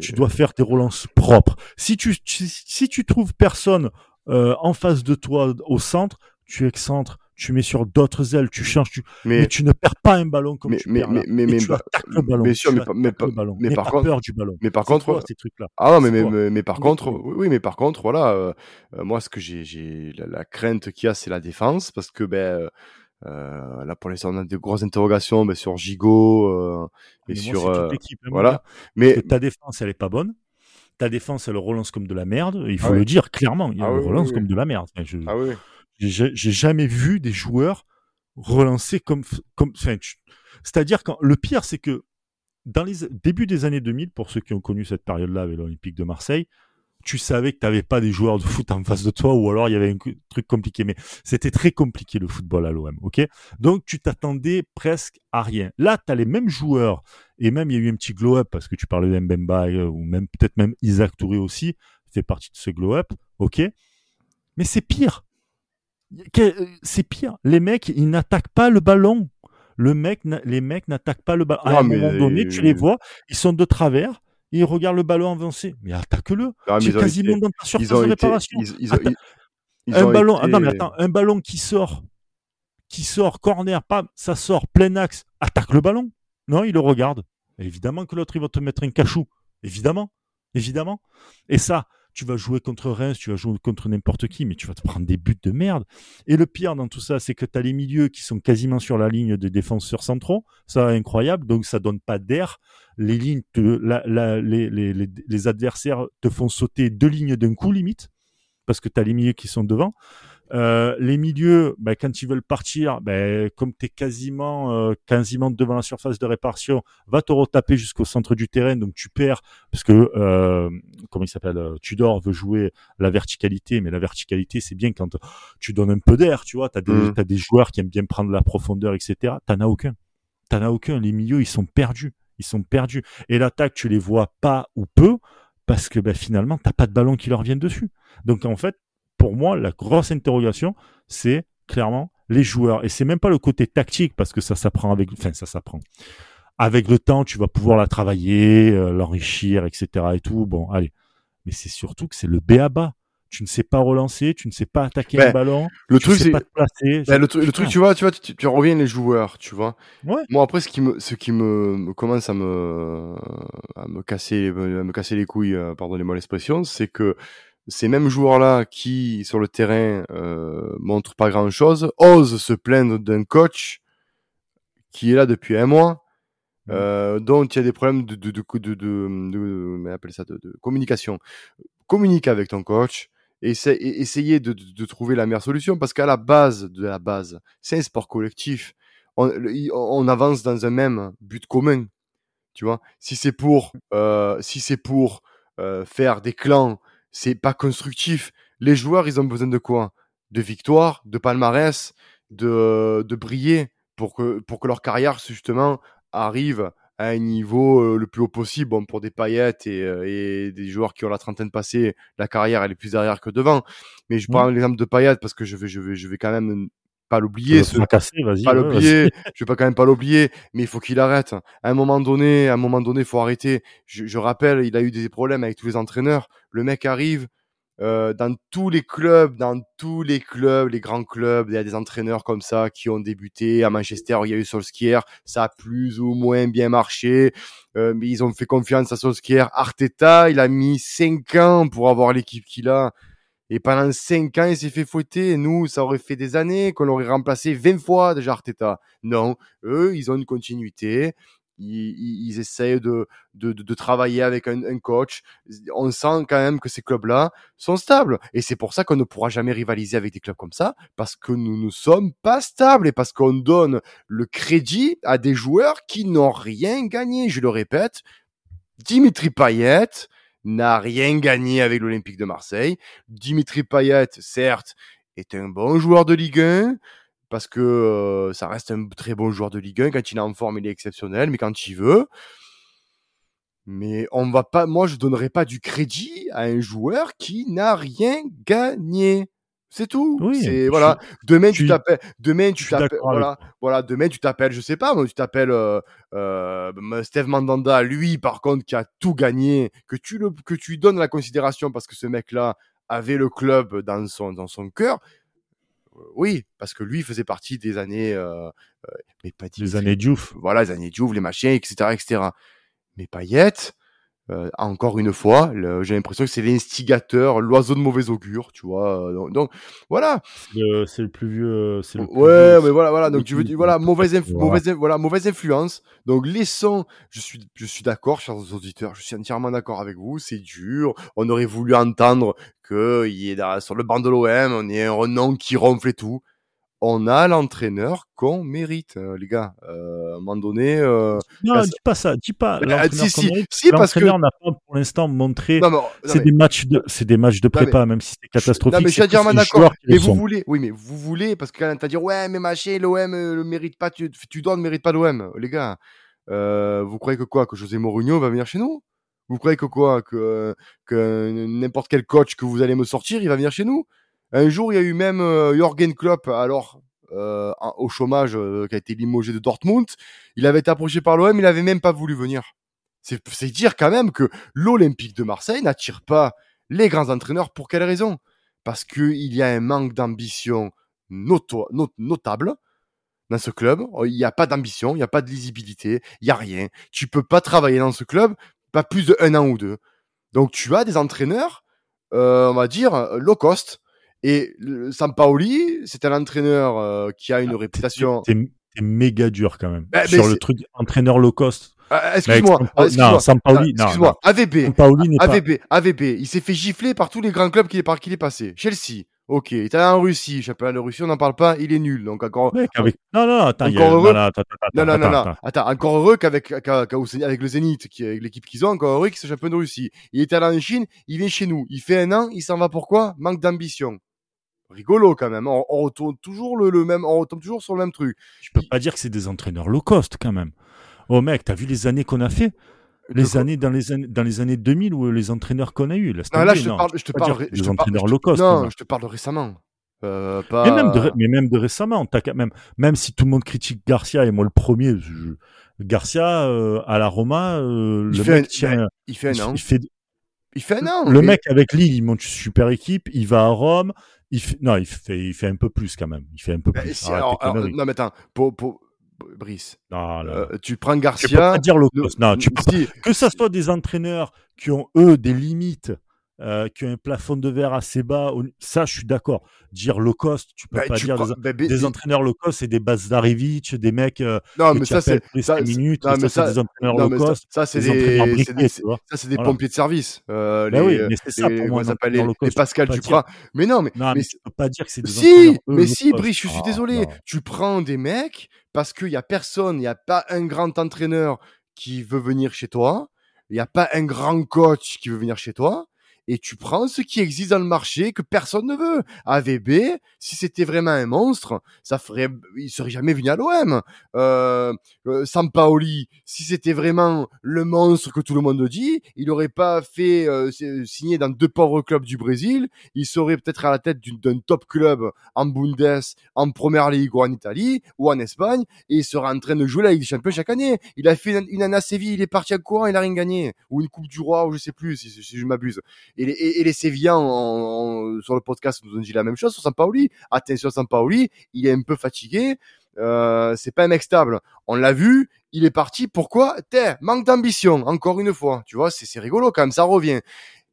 S1: tu dois faire tes relances propres. Si tu si tu trouves personne euh, en face de toi au centre, tu excentres, tu mets sur d'autres ailes, tu changes, tu... Mais, tu ne perds pas un ballon comme tu perds là. Mais, mais, tu attaques le ballon.
S2: Bien sûr, mais,
S1: mais,
S2: ballon. mais par contre,
S1: peur du ballon.
S2: Mais par contre,
S1: ces trucs-là.
S2: Ah non, mais, mais, mais, par contre, oui, mais par contre, voilà, euh, euh, moi, ce que j'ai, j'ai la, la, crainte qu'il y a, c'est la défense, parce que ben. Euh, là pour l'instant on a de grosses interrogations ben, sur Gigot euh, et sur
S1: euh, voilà mais ta défense elle est pas bonne ta défense, elle relance comme de la merde. Il faut ah le dire clairement. Elle ah relance comme de la merde. je,
S2: ah oui.
S1: J'ai jamais vu des joueurs relancer comme. comme C'est-à-dire quand le pire, c'est que dans les débuts des années 2000, pour ceux qui ont connu cette période-là avec l'Olympique de Marseille, tu savais que tu n'avais pas des joueurs de foot en face de toi ou alors il y avait un truc compliqué. Mais c'était très compliqué le football à l'OM, ok? Donc tu t'attendais presque à rien. Là, tu as les mêmes joueurs et même il y a eu un petit glow-up parce que tu parlais d'Mbemba euh, ou même peut-être même Isaac Touré aussi fait partie de ce glow-up, ok? Mais c'est pire. Euh, c'est pire. Les mecs, ils n'attaquent pas le ballon. Le mec, les mecs n'attaquent pas le ballon. À un moment donné, tu les vois, ils sont de travers il regarde le ballon avancé. Mais attaque-le. C'est quasiment dans ta surface de réparation. un ballon, ah non, mais attends, un ballon qui sort, qui sort, corner, pas, ça sort, plein axe, attaque le ballon. Non, il le regarde. Évidemment que l'autre, il va te mettre un cachou. Évidemment. Évidemment. Et ça, tu vas jouer contre Reims, tu vas jouer contre n'importe qui, mais tu vas te prendre des buts de merde. Et le pire dans tout ça, c'est que tu as les milieux qui sont quasiment sur la ligne des défenseurs centraux. Ça, incroyable. Donc, ça donne pas d'air. Les lignes, les adversaires te font sauter deux lignes d'un coup, limite, parce que tu as les milieux qui sont devant. Euh, les milieux, bah, quand ils veulent partir, bah, comme tu es quasiment, euh, quasiment devant la surface de réparation, va te retaper jusqu'au centre du terrain, donc tu perds, parce que, euh, comment il s'appelle, euh, Tudor veut jouer la verticalité, mais la verticalité, c'est bien quand tu donnes un peu d'air, tu vois, tu as, mmh. des joueurs qui aiment bien prendre la profondeur, etc. T'en as aucun. T'en as aucun. Les milieux, ils sont perdus. Ils sont perdus. Et l'attaque, tu les vois pas ou peu, parce que bah, finalement, t'as pas de ballon qui leur vienne dessus. Donc en fait, pour moi, la grosse interrogation, c'est clairement les joueurs. Et c'est même pas le côté tactique, parce que ça s'apprend avec, enfin, ça s'apprend. Avec le temps, tu vas pouvoir la travailler, euh, l'enrichir, etc. et tout. Bon, allez. Mais c'est surtout que c'est le B à bas. Tu ne sais pas relancer, tu ne sais pas attaquer un ballon,
S2: le
S1: tu
S2: truc,
S1: sais pas te placer.
S2: Ben, le, truc, tu vois, tu vois, tu, reviens les joueurs, tu vois.
S1: Ouais.
S2: Moi après, ce qui me, ce qui me, commence à me, à me casser, à me casser les couilles, euh, pardonnez-moi l'expression, c'est que ces mêmes joueurs-là qui, sur le terrain, euh, montrent pas grand-chose, osent se plaindre d'un coach qui est là depuis un mois, mmh. euh, dont il y a des problèmes de, de, de, de, de ça, de, communication. Communique avec ton coach, essaye, essayez de, de, trouver la meilleure solution, parce qu'à la base de la base, c'est un sport collectif. On, on, avance dans un même but commun, tu vois. Si c'est pour, euh, si c'est pour euh, faire des clans, c'est pas constructif. Les joueurs, ils ont besoin de quoi? De victoire, de palmarès, de, de briller pour que, pour que leur carrière, justement, arrive à un niveau euh, le plus haut possible. Bon, pour des paillettes et, euh, et, des joueurs qui ont la trentaine passée, la carrière, elle est plus derrière que devant. Mais je prends l'exemple de paillettes parce que je vais, je vais, je vais quand même pas l'oublier. Ce... Pas l'oublier. je vais pas quand même pas l'oublier, mais il faut qu'il arrête. À un moment donné, à un moment donné, faut arrêter. Je, je, rappelle, il a eu des problèmes avec tous les entraîneurs. Le mec arrive. Euh, dans tous les clubs, dans tous les clubs, les grands clubs, il y a des entraîneurs comme ça qui ont débuté. À Manchester, il y a eu Solskjaer, ça a plus ou moins bien marché, euh, mais ils ont fait confiance à Solskjaer. Arteta, il a mis 5 ans pour avoir l'équipe qu'il a. Et pendant 5 ans, il s'est fait fouetter. Et nous, ça aurait fait des années qu'on l'aurait remplacé 20 fois déjà Arteta. Non, eux, ils ont une continuité. Ils, essayent de, de, de, travailler avec un, un, coach. On sent quand même que ces clubs-là sont stables. Et c'est pour ça qu'on ne pourra jamais rivaliser avec des clubs comme ça, parce que nous ne sommes pas stables et parce qu'on donne le crédit à des joueurs qui n'ont rien gagné. Je le répète, Dimitri Payet, n'a rien gagné avec l'Olympique de Marseille. Dimitri Payet, certes, est un bon joueur de Ligue 1 parce que euh, ça reste un très bon joueur de Ligue 1. Quand il est en forme, il est exceptionnel, mais quand il veut. Mais on va pas, moi, je donnerai pas du crédit à un joueur qui n'a rien gagné. C'est tout. Oui, c'est voilà. Demain tu t'appelles. Demain tu t'appelles. Voilà. Voilà. Demain tu t'appelles. Je sais pas. Moi, tu t'appelles euh, euh, Steve Mandanda. Lui, par contre, qui a tout gagné. Que tu le que tu lui donnes la considération parce que ce mec-là avait le club dans son dans son cœur. Euh, oui, parce que lui faisait partie des années. Euh, mais pas
S1: les années Diouf.
S2: Voilà, les années Diouf, les machins, etc., etc. Mais Payette euh, encore une fois, j'ai l'impression que c'est l'instigateur, l'oiseau de mauvais augure, tu vois. Donc, donc voilà.
S1: C'est le plus vieux. Le
S2: plus ouais, mais voilà, voilà. Donc tu veux dire, voilà, mauvaise, mauvaise, voilà, mauvaise influence. Donc laissons. Je suis, je suis d'accord, chers auditeurs. Je suis entièrement d'accord avec vous. C'est dur. On aurait voulu entendre que il est sur le banc de l'OM, on est un renom qui ronfle et tout on a l'entraîneur qu'on mérite, euh, les gars. Euh, à un moment donné. Euh,
S1: non, dis pas ça, dis pas. si, si, si, parce que n'a pas pour l'instant montré. C'est des matchs de, c'est des matchs de prépa, même si c'est catastrophique. Non,
S2: mais je suis entièrement d'accord. Mais vous voulez, oui, mais vous voulez, parce que quand t'as dit ouais, mais machin, l'OM le mérite pas, tu, tu dois ne mérite pas l'OM, les gars. vous croyez que quoi, que José Mourinho va venir chez nous? Vous croyez que quoi, que que n'importe quel coach que vous allez me sortir, il va venir chez nous? Un jour, il y a eu même euh, Jürgen Klopp, alors euh, au chômage, euh, qui a été limogé de Dortmund. Il avait été approché par l'OM, il n'avait même pas voulu venir. C'est dire quand même que l'Olympique de Marseille n'attire pas les grands entraîneurs. Pour quelle raison? Parce qu'il y a un manque d'ambition notable dans ce club. Il n'y a pas d'ambition, il n'y a pas de lisibilité, il n'y a rien. Tu peux pas travailler dans ce club pas plus de un an ou deux. Donc tu as des entraîneurs, on va dire, low cost, et Sampaoli, c'est un entraîneur euh, qui a une ah, réputation.
S1: T'es méga dur quand même. Bah, Sur le truc entraîneur low cost.
S2: Ah, excuse-moi.
S1: non, Sampaoli, non.
S2: Excuse-moi. AVB. Sampaoli AVB. Pas... AVB. Il s'est fait gifler par tous les grands clubs par qui il est passé. Chelsea. Ok, il est allé en Russie, championnat de Russie, on n'en parle pas, il est nul. Donc encore.
S1: Non, non, non, attends,
S2: encore heureux... non, non, non, non, non, attends, encore heureux qu'avec avec le Zénith, qui avec l'équipe qu'ils ont, encore heureux qu'il soit champion de Russie. Il est allé en Chine, il vient chez nous, il fait un an, il s'en va pourquoi? Manque d'ambition rigolo quand même. On, retourne toujours le, même, on retombe toujours sur le même truc.
S1: Je peux pas dire que c'est des entraîneurs low cost quand même. Oh mec, t'as vu les années qu'on a fait? Les années dans les années dans les années 2000 où les entraîneurs qu'on a eu
S2: là, là je te parle je te parle
S1: je entraîneurs low cost
S2: non je te parle de récemment euh, pas...
S1: mais, même de, mais même de récemment même même si tout le monde critique Garcia et moi le premier Garcia euh, à la Roma euh,
S2: il
S1: le
S2: fait mec un, il fait un an
S1: il fait
S2: il fait un an
S1: le mec avec Lille il monte une super équipe il va à Rome il fait, non, il fait, il fait un peu plus quand même. Il fait un peu plus.
S2: Si, alors, alors, non, mais attends, pour, pour... Brice,
S1: non,
S2: euh, tu prends Garcia.
S1: Tu peux pas dire cost. Non, tu peux pas. Que ça soit des entraîneurs qui ont eux des limites euh, qui ont un plafond de verre assez bas. Ça, je suis d'accord. Dire low cost, tu peux
S2: Bah,
S1: pas
S2: tu
S1: dire des,
S2: bah,
S1: entraîneurs low cost, c'est des Bazdarevic, des mecs euh,
S2: Non, mais ça, c'est. ça,
S1: minutes. ça, c'est des entraîneurs
S2: non,
S1: low cost.
S2: ça, c'est
S1: des entraîneurs
S2: des, c'est
S1: briqués,
S2: des,
S1: tu vois.
S2: ça, c'est des
S1: Voilà.
S2: pompiers de service. Euh,
S1: Bah
S2: les,
S1: oui, mais c'est ça pour moi.
S2: ça les,
S1: low
S2: les. Pascal Duprat. Mais non, mais,
S1: Non,
S2: mais
S1: mais tu peux pas dire que c'est des
S2: Si, mais si. Brice, je suis
S1: Ah,
S2: désolé. Tu prends des mecs parce qu'il y a personne, il n'y a pas un grand entraîneur qui veut venir chez toi, il n'y a pas un grand coach qui veut venir chez toi, et tu prends ce qui existe dans le marché que personne ne veut. AVB, si c'était vraiment un monstre, ça ferait, il serait jamais venu à l'OM. Euh, euh, Sampaoli, si c'était vraiment le monstre que tout le monde dit, il n'aurait pas fait euh, signer dans deux pauvres clubs du Brésil. Il serait peut-être à la tête d'un top club en Bundes, en Première Ligue ou en Italie ou en Espagne, et il sera en train de jouer la Ligue des Champions chaque année. Il a fait une, année à Séville, il est parti à courant, il a rien gagné, ou une Coupe du Roi, ou je sais plus si je m'abuse. Et les, et, et les Sévillans en- en- sur le podcast nous ont dit la même chose sur Sampaoli. Attention Sampaoli, il est un peu fatigué. Euh, c'est pas un mec stable. On l'a vu, il est parti. Pourquoi? T'es manque d'ambition. Encore une fois, tu vois, c'est rigolo quand même. Ça revient.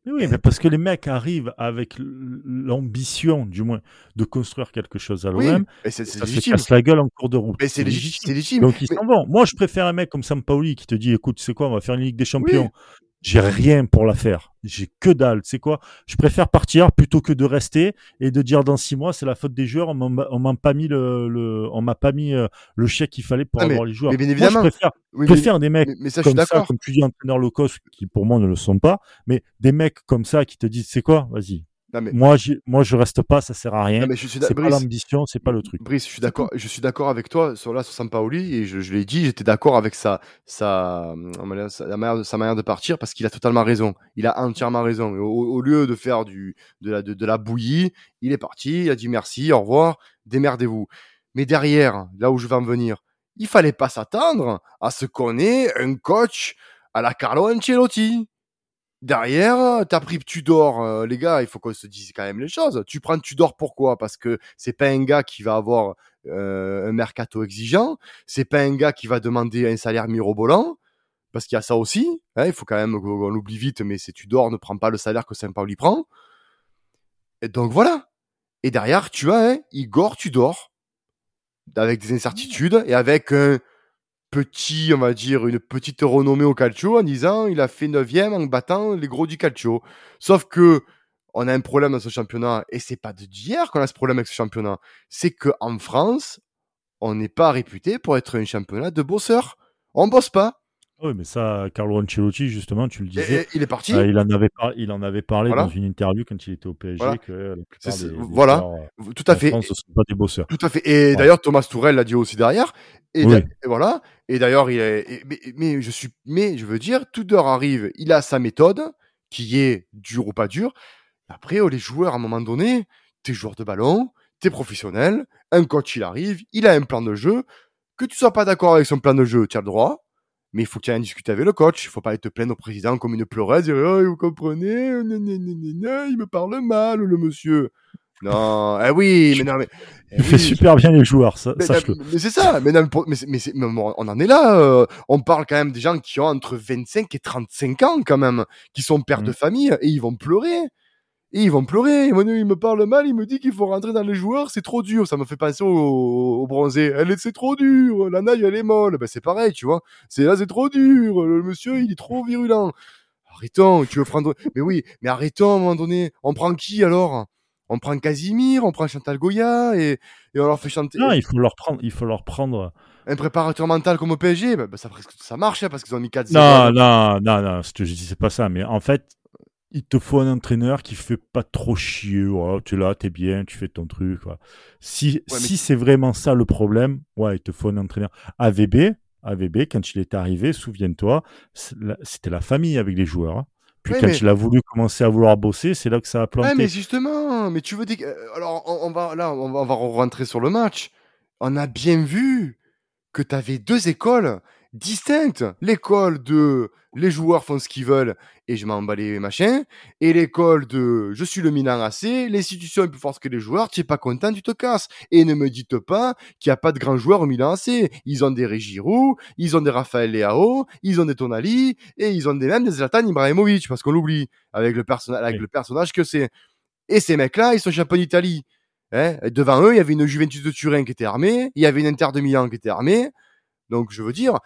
S1: Mais oui, mais parce que les mecs arrivent avec l'ambition, du moins, de construire quelque chose à l'OM.
S2: Oui, et c'est c'est
S1: ça se
S2: légitime.
S1: casse la gueule en cours de route.
S2: Mais c'est légitime.
S1: Donc ils
S2: Mais-
S1: s'en vont. Moi, je préfère un mec comme Sampaoli qui te dit, écoute, c'est quoi, on va faire une Ligue des Champions. J'ai rien pour la faire. J'ai que dalle. C'est quoi? Je préfère partir plutôt que de rester et de dire dans six mois, c'est la faute des joueurs. On m'a pas mis le, le- on m'a pas mis euh, le chèque qu'il fallait pour
S2: Ah, mais-
S1: avoir les joueurs.
S2: mais bien
S1: Moi,
S2: évidemment.
S1: je préfère,
S2: Oui,
S1: je
S2: mais-
S1: préfère des mecs
S2: mais, ça, je suis
S1: comme ça, comme tu dis, entraîneurs low cost, qui pour moi ne le sont pas, mais des mecs comme ça qui te disent, c'est quoi? Vas-y.
S2: Non, mais-
S1: Moi, j'y- moi, je reste pas, ça sert à rien.
S2: je
S1: C'est pas l'ambition, c'est pas le truc.
S2: Brice, je suis d'accord, je suis d'accord avec toi sur là sur Sampaoli et je, je l'ai dit, j'étais d'accord avec sa sa, sa, la manière de, sa manière de partir parce qu'il a totalement raison. Il a entièrement raison. Au, au lieu de faire du de la de, de la bouillie, il est parti, il a dit merci, au revoir, démerdez-vous. Mais derrière, là où je vais en venir, il fallait pas s'attendre à ce qu'on ait un coach à la Carlo Ancelotti. Derrière, t'as pris Tudor, euh, les gars, il faut qu'on se dise quand même les choses. Tu prends Tudor pourquoi? Parce que c'est pas un gars qui va avoir euh, un mercato exigeant, c'est pas un gars qui va demander un salaire mirobolant, parce qu'il y a ça aussi. hein, il faut quand même qu'on l'oublie vite, mais c'est Tudor ne prend pas le salaire que Saint-Pauli prend. Et donc voilà. Et derrière, tu as un Igor Tudor, avec des incertitudes et avec un petit, on va dire, une petite renommée au calcio en disant il a fait 9 en battant les gros du calcio. Sauf que on a un problème dans ce championnat et c'est pas d'hier qu'on a ce problème avec ce championnat. C'est que en France, on n'est pas réputé pour être un championnat de bosseurs. On bosse pas.
S1: Oui, mais ça, Carlo Ancelotti, justement, tu le
S2: Et-
S1: disais.
S2: et il est parti.
S1: euh, il, en avait par- il en avait parlé
S2: Voilà.
S1: dans une interview quand il était au PSG
S2: Voilà.
S1: que euh, la plupart
S2: C'est-
S1: des, des
S2: voilà.
S1: joueurs,
S2: Tout à fait.
S1: France, sont pas des bosseurs.
S2: Tout à fait. Et d'ailleurs, Thomas Tourel l'a dit aussi derrière. Et,
S1: Oui.
S2: et voilà. Et d'ailleurs, il est, et- mais, mais je suis, mais je veux dire, Tudor arrive, il a sa méthode, qui est dure ou pas dure. Après, oh, les joueurs, à un moment donné, t'es joueur de ballon, t'es professionnel, un coach, il arrive, il a un plan de jeu. Que tu sois pas d'accord avec son plan de jeu, tu as le droit. Mais il faut que tu en discuter avec le coach. Il faut pas aller te plaindre au président comme une pleureuse. Et, oh, vous comprenez, il me parle mal, le monsieur. Non, eh oui, mais non, mais. eh
S1: Il fait super bien les joueurs, ça,
S2: mais,
S1: sache-le.
S2: mais c'est ça, mais, non, mais mais, mais on en est là. euh, on parle quand même des gens qui ont entre 25 et 35 ans quand même, qui sont pères
S1: Mhm.
S2: de famille et ils vont pleurer. Et ils vont pleurer. Dire, il me parle mal, il me dit qu'il faut rentrer dans les joueurs, c'est trop dur. Ça me fait penser au, au bronzé. Elle est, c'est trop dur. La naille, elle est molle. Ben, c'est pareil, tu vois. C'est là, c'est trop dur. Le monsieur, il est trop virulent. Arrêtons, tu veux prendre. Mais oui, mais arrêtons à un moment donné. On prend qui alors? On prend Casimir, on prend Chantal Goya et, et on leur fait chanter
S1: Non, il faut leur prendre, il faut leur prendre.
S2: un préparateur mental comme au PSG, bah, bah, ça, presque- ça marche hein, parce qu'ils ont mis 4
S1: Non, non, non, non, ce que je dis, c'est pas ça. Mais en fait, il te faut un entraîneur qui fait pas trop chier. Voilà, tu es là, t'es bien, tu fais ton truc. voilà. Si, si c'est vraiment ça le problème, ouais, il te faut un entraîneur. AVB, AVB, quand il est arrivé, souviens-toi, c'était la famille avec les joueurs. hein. Puis
S2: Ouais,
S1: quand
S2: mais-
S1: il a voulu commencer à vouloir bosser, c'est là que ça a planté.
S2: Ouais, mais justement, mais tu veux dire. euh, Alors, on, on va là, on va, on va rentrer sur le match. On a bien vu que tu avais deux écoles distinctes. L'école de les joueurs font ce qu'ils veulent et je m'en bats les machins. Et l'école de je suis le Milan AC, l'institution est plus forte que les joueurs, tu es pas content, tu te casses. Et ne me dites pas qu'il n'y a pas de grands joueurs au Milan AC. Ils ont des Régirou, ils ont des Raphaël Leao, ils ont des Tonali et ils ont des même des Zlatan Ibrahimovic parce qu'on l'oublie avec le personnage avec
S1: Oui.
S2: le personnage que c'est. Et ces mecs-là, ils sont champions d'Italie. Hein Et devant eux, il y avait une Juventus de Turin qui était armée, il y avait une Inter de Milan qui était armée. Donc je veux dire,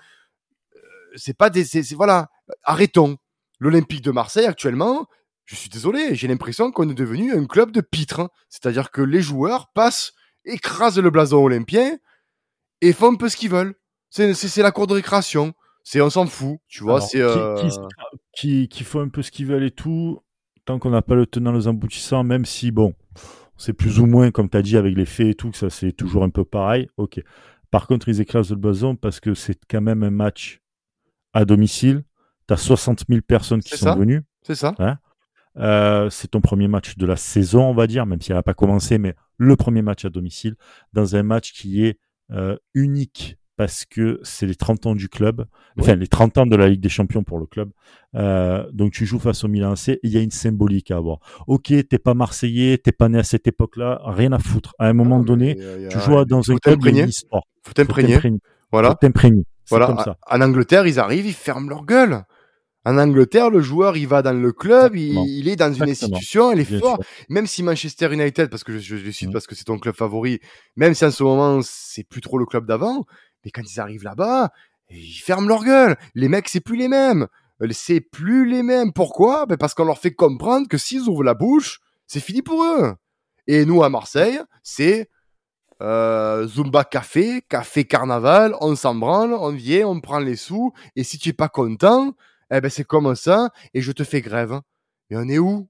S2: c'est pas des, c'est, voilà, arrêtons. L'Olympique de Marseille actuellement, je suis désolé, j'ai l'impression qu'on est devenu un club de pitres. hein. C'est-à-dire que les joueurs passent, écrasent le blason olympien et font un peu ce qu'ils veulent. C'est, la cour de récréation. C'est, on s'en fout, tu vois. C'est,
S1: qui-
S2: euh,
S1: qui, qui, qui font un peu ce qu'ils veulent et tout, tant qu'on n'a pas le tenant les aboutissants, même si, bon, c'est plus ou moins, comme tu as dit, avec les faits et tout, que ça c'est toujours un peu pareil, ok. Par contre, ils écrasent le blason parce que c'est quand même un match à domicile. Tu as 60 000 personnes qui sont
S2: ça.
S1: venues.
S2: c'est ça.
S1: Euh, c'est ton premier match de la saison, on va dire, même si elle n'a pas commencé, mais le premier match à domicile, dans un match qui est euh, unique parce que c'est les 30 ans du club, enfin les 30 ans de la Ligue des Champions pour le club. Euh, donc tu joues face au Milan et il y a une symbolique à avoir. Ok, t'es pas Marseillais, t'es pas né à cette époque-là, rien à foutre. À un moment
S2: mais
S1: donné,
S2: a-
S1: tu joues dans un club, il y a
S2: t'imprégner.
S1: une histoire.
S2: Faut t'imprégner. Voilà.
S1: Faut t'imprégner.
S2: Voilà,
S1: comme
S2: en-
S1: ça.
S2: En Angleterre, ils arrivent, ils ferment leur gueule. En Angleterre, le joueur, il va dans le club, il, est dans une institution, il est
S1: Bien
S2: fort.
S1: sûr.
S2: Même si Manchester United, parce que je, je, je cite
S1: Mhm.
S2: parce que c'est ton club favori, même si en ce moment, c'est plus trop le club d'avant, mais quand ils arrivent là-bas, ils ferment leur gueule. Les mecs, c'est plus les mêmes. Euh, C'est plus les mêmes. Pourquoi? Ben Parce qu'on leur fait comprendre que s'ils ouvrent la bouche, c'est fini pour eux. Et nous, à Marseille, c'est euh, Zumba Café, Café Carnaval, on s'en branle, on vient, on prend les sous, et si tu es pas content, eh ben c'est comme ça, et je te fais grève. Mais on est où?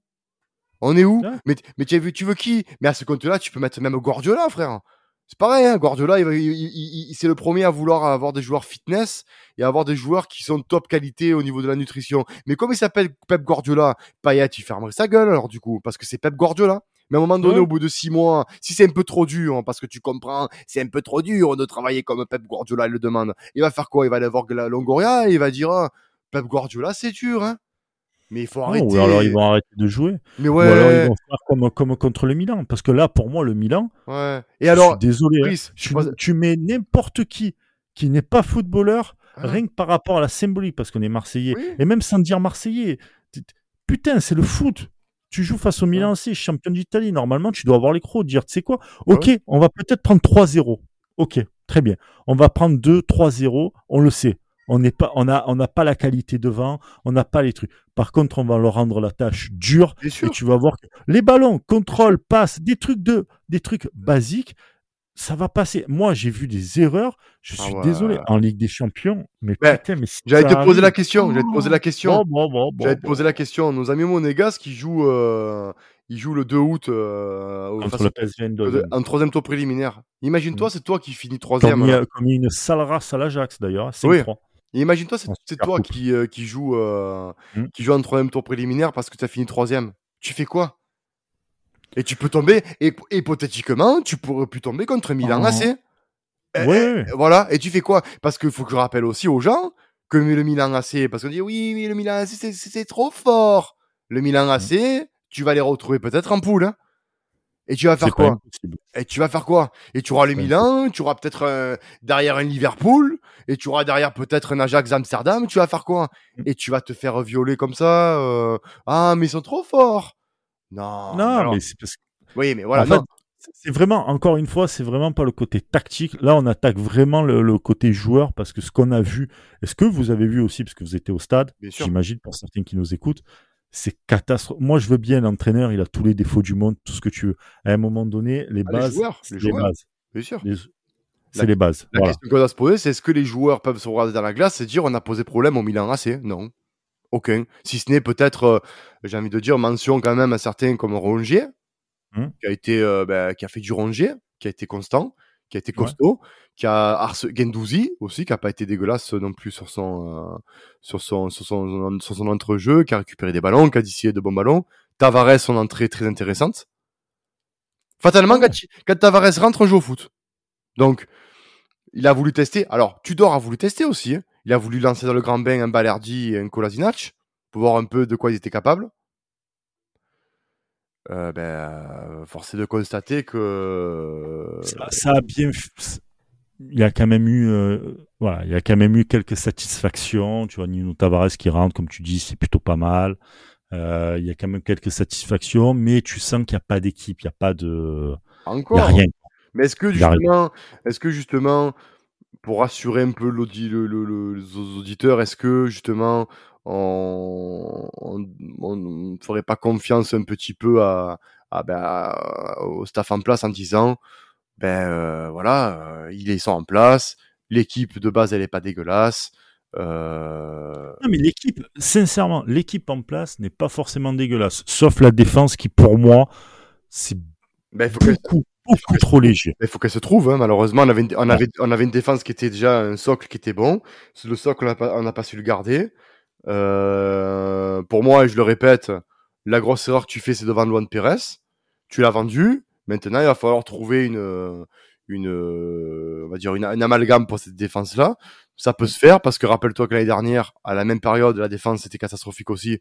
S2: On est où?
S1: Ouais.
S2: Mais, mais tu, vu, tu veux qui? Mais à ce compte-là, tu peux mettre même Guardiola, frère. C'est pareil, hein, Guardiola, il, il- il- il- c'est le premier à vouloir avoir des joueurs fitness et avoir des joueurs qui sont de top qualité au niveau de la nutrition. Mais comme il s'appelle Pep Guardiola, Payet, il fermerait sa gueule alors du coup, parce que c'est Pep Guardiola. Mais à un moment donné,
S1: Ouais.
S2: au bout de six mois, si c'est un peu trop dur, hein, parce que tu comprends, c'est un peu trop dur de travailler comme Pep Guardiola le demande. Il va faire quoi? Il va aller voir la Longoria et il va dire ah, Pep Guardiola, c'est dur, hein. Mais il faut
S1: Non,
S2: arrêter.
S1: ou alors ils vont arrêter de jouer.
S2: Mais
S1: Ou alors ils
S2: ouais,
S1: vont faire comme, comme contre le Milan. Parce que là, pour moi, le Milan,
S2: ouais. Et
S1: je
S2: alors,
S1: suis désolé. hein,
S2: je
S1: tu, mets n'importe qui qui n'est pas footballeur,
S2: Ah.
S1: rien que par rapport à la symbolique, parce qu'on est Marseillais,
S2: Oui.
S1: et même sans dire Marseillais, putain, c'est le foot. Tu joues face au Milan AC, champion d'Italie. Normalement, tu dois avoir les crocs, dire, tu sais quoi? Ok, on va peut-être prendre 3-0. Ok, très bien. On va prendre 2-3-0, on le sait. On n'est pas, on a, on n'a pas la qualité devant, on n'a pas les trucs. Par contre, on va leur rendre la tâche dure et tu vas voir que les ballons, contrôle, passe, des trucs de, des trucs basiques, ça va passer. Moi, j'ai vu des erreurs. Je
S2: Ah
S1: suis
S2: ouais.
S1: désolé en Ligue des Champions, mais
S2: Ouais.
S1: putain, mais si
S2: J'allais te poser la question. J'allais te poser la question.
S1: Bon, bon, bon, bon,
S2: J'allais te poser la question. Nos amis monégasques qui jouent, euh, ils jouent le 2 août euh, au- face
S1: le
S2: en troisième tour préliminaire. Imagine-toi,
S1: Mm.
S2: c'est toi qui finis
S1: Comme
S2: troisième.
S1: comme y a une sale race à l'Ajax d'ailleurs, c'est
S2: Oui.
S1: 3
S2: Et imagine-toi, c'est
S1: En
S2: c'est toi qui, euh, qui joue, euh,
S1: Mm.
S2: qui joue en troisième tour préliminaire parce que tu as fini troisième. Tu fais quoi? Et tu peux tomber, et, hypothétiquement, tu pourrais plus tomber contre Milan
S1: Oh.
S2: AC. Eh,
S1: Ouais.
S2: eh, voilà, et tu fais quoi? Parce qu'il faut que je rappelle aussi aux gens que le Milan AC, parce qu'on dit oui, mais le Milan AC, c'est- trop fort. Le Milan AC, tu vas les retrouver peut-être en poule. hein. Et tu vas faire quoi? et tu vas faire quoi? Et tu auras le. Milan, tu auras peut-être euh, derrière un Liverpool, et tu auras derrière peut-être un Ajax Amsterdam, tu vas faire quoi?
S1: Mm.
S2: Et tu vas te faire violer comme ça euh, Ah, mais ils sont trop forts Non,
S1: Non,
S2: alors-
S1: mais c'est parce que
S2: Oui, mais voilà,
S1: fait, c'est vraiment, encore une fois, c'est vraiment pas le côté tactique. Là, on attaque vraiment le, le côté joueur parce que ce qu'on a vu, et ce que vous avez vu aussi, parce que vous étiez au stade, j'imagine pour certains qui nous écoutent, c'est catastrophique. Moi, je veux bien l'entraîneur, il a tous les défauts du monde, tout ce que tu veux. À un moment donné, les
S2: Ah, les
S1: bases,
S2: joueurs,
S1: c'est
S2: les
S1: les,
S2: joueurs.
S1: bases.
S2: Bien sûr.
S1: Les-
S2: La-
S1: C'est les bases.
S2: La
S1: Voilà.
S2: question qu'on doit se poser, c'est est-ce que les joueurs peuvent se regarder dans la glace et dire on a posé problème au Milan AC Non. Aucun. Si ce n'est peut-être, euh, j'ai envie de dire, mention quand même à certains comme Rongier,
S1: Hmm.
S2: qui a été, euh, ben, qui a fait du Rongier, qui a été constant, qui a été
S1: Ouais.
S2: costaud, qui a Ars Gendouzi aussi, qui a pas été dégueulasse non plus sur son, euh, sur son, sur son, sur son entrejeu, qui a récupéré des ballons, qui a distillé de bons ballons. Tavares, son entrée très intéressante. Fatalement, quand Tavares rentre, on joue au foot. Donc, il a voulu tester. Alors, Tudor a voulu tester aussi. hein. Il a voulu lancer dans le grand bain un Balerdi et un Kolasinac pour voir un peu de quoi ils étaient capables. Euh, ben, euh, force est de constater que
S1: ça, ça a bien il y a quand même eu euh, voilà il y a quand même eu quelques satisfactions tu vois Nino Tavares qui rentre comme tu dis c'est plutôt pas mal Euh, il y a quand même quelques satisfactions mais tu sens qu'il n'y a pas d'équipe il n'y a pas de il y a
S2: encore?
S1: rien
S2: Mais est-ce que
S1: Il arrive.
S2: justement, est-ce que justement, pour rassurer un peu l'audi- le- le- le- les auditeurs, est-ce que justement on, ne ferait pas confiance un petit peu à, à, ben, au staff en place en disant, ben euh, voilà, euh, ils sont en place, l'équipe de base elle est pas dégueulasse. Euh,
S1: Non, mais l'équipe, sincèrement, l'équipe en place n'est pas forcément dégueulasse, sauf la défense qui, pour moi, c'est
S2: ben,
S1: beaucoup, beaucoup trop léger.
S2: il faut qu'elle se trouve. Hein. Malheureusement, on avait, une, on, avait, on avait une défense qui était déjà un socle qui était bon. Le socle, on n'a pas, pas su le garder. Euh, pour moi, et je le répète, la grosse erreur que tu fais, c'est de vendre Luan Pérez. Tu l'as vendu. Maintenant, il va falloir trouver une, une, on va dire une, une amalgame pour cette défense-là. Ça peut se faire parce que rappelle-toi que l'année dernière, à la même période, la défense était catastrophique aussi.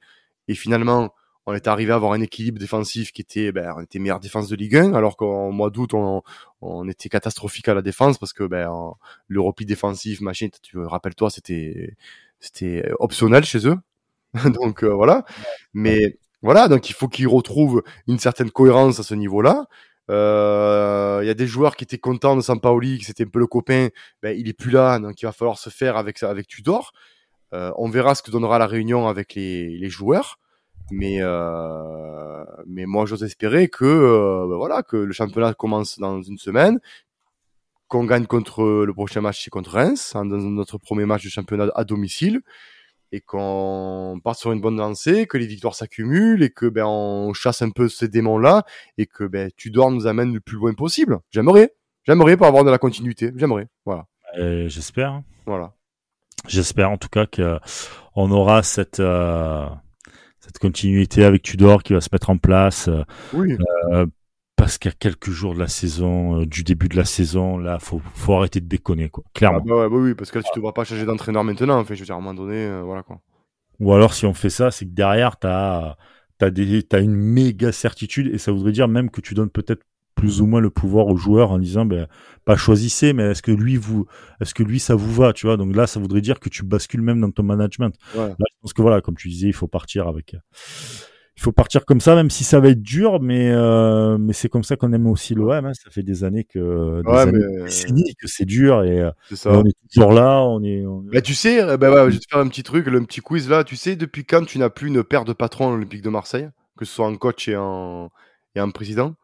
S2: Et finalement, on est arrivé à avoir un équilibre défensif qui était, ben, on était meilleure défense de Ligue 1, alors qu'en mois d'août, on, on était catastrophique à la défense parce que ben, en- le repli défensif, machin, tu rappelle-toi, c'était, c'était optionnel chez eux. donc euh, voilà. Mais voilà, donc il faut qu'ils retrouvent une certaine cohérence à ce niveau-là. Euh, Il y a des joueurs qui étaient contents de Sampaoli, qui c'était un peu le copain. Ben, il est plus là, donc il va falloir se faire avec avec Tudor. Euh, on verra ce que donnera la réunion avec les, les joueurs. Mais euh, mais moi j'ose espérer que euh, ben voilà que le championnat commence dans une semaine, qu'on gagne contre le prochain match c'est contre Reims, hein, dans notre premier match de championnat à domicile, et qu'on parte sur une bonne lancée, que les victoires s'accumulent et que ben on chasse un peu ces démons là et que ben Tudor nous amène le plus loin possible. J'aimerais, j'aimerais pour avoir de la continuité, j'aimerais. Voilà,
S1: Euh, J'espère.
S2: voilà.
S1: J'espère en tout cas que on aura cette euh, cette continuité avec Tudor qui va se mettre en place euh,
S2: Oui.
S1: parce qu'à quelques jours de la saison, euh, du début de la saison, là, faut faut arrêter de déconner quoi,
S2: Ah,
S1: clairement.
S2: bah ouais, bah oui, parce que là tu ne vas pas changer d'entraîneur maintenant. Enfin, je veux dire à un moment donné, euh, voilà quoi.
S1: Ou alors si on fait ça, c'est que derrière des t'as une méga certitude et ça voudrait dire même que tu donnes peut-être plus ou moins le pouvoir aux joueurs en disant ben pas choisissez mais est-ce que lui vous est-ce que lui ça vous va tu vois? Donc là ça voudrait dire que tu bascules même dans ton management
S2: Ouais.
S1: Là, je pense que voilà, comme tu disais, il faut partir avec. Il faut partir comme ça, même si ça va être dur, mais euh, mais c'est comme ça qu'on aime aussi l'OM. Hein. Ça fait des années que des
S2: Ouais,
S1: années,
S2: mais-
S1: des décennies que c'est dur et, euh,
S2: C'est
S1: et on est toujours là. On est. on est-
S2: Bah, tu sais, euh, bah, ouais, je vais te faire un petit truc, le petit quiz là. Tu sais, depuis quand tu n'as plus une paire de patrons à l'Olympique de Marseille, que ce soit en coach et en, et en président?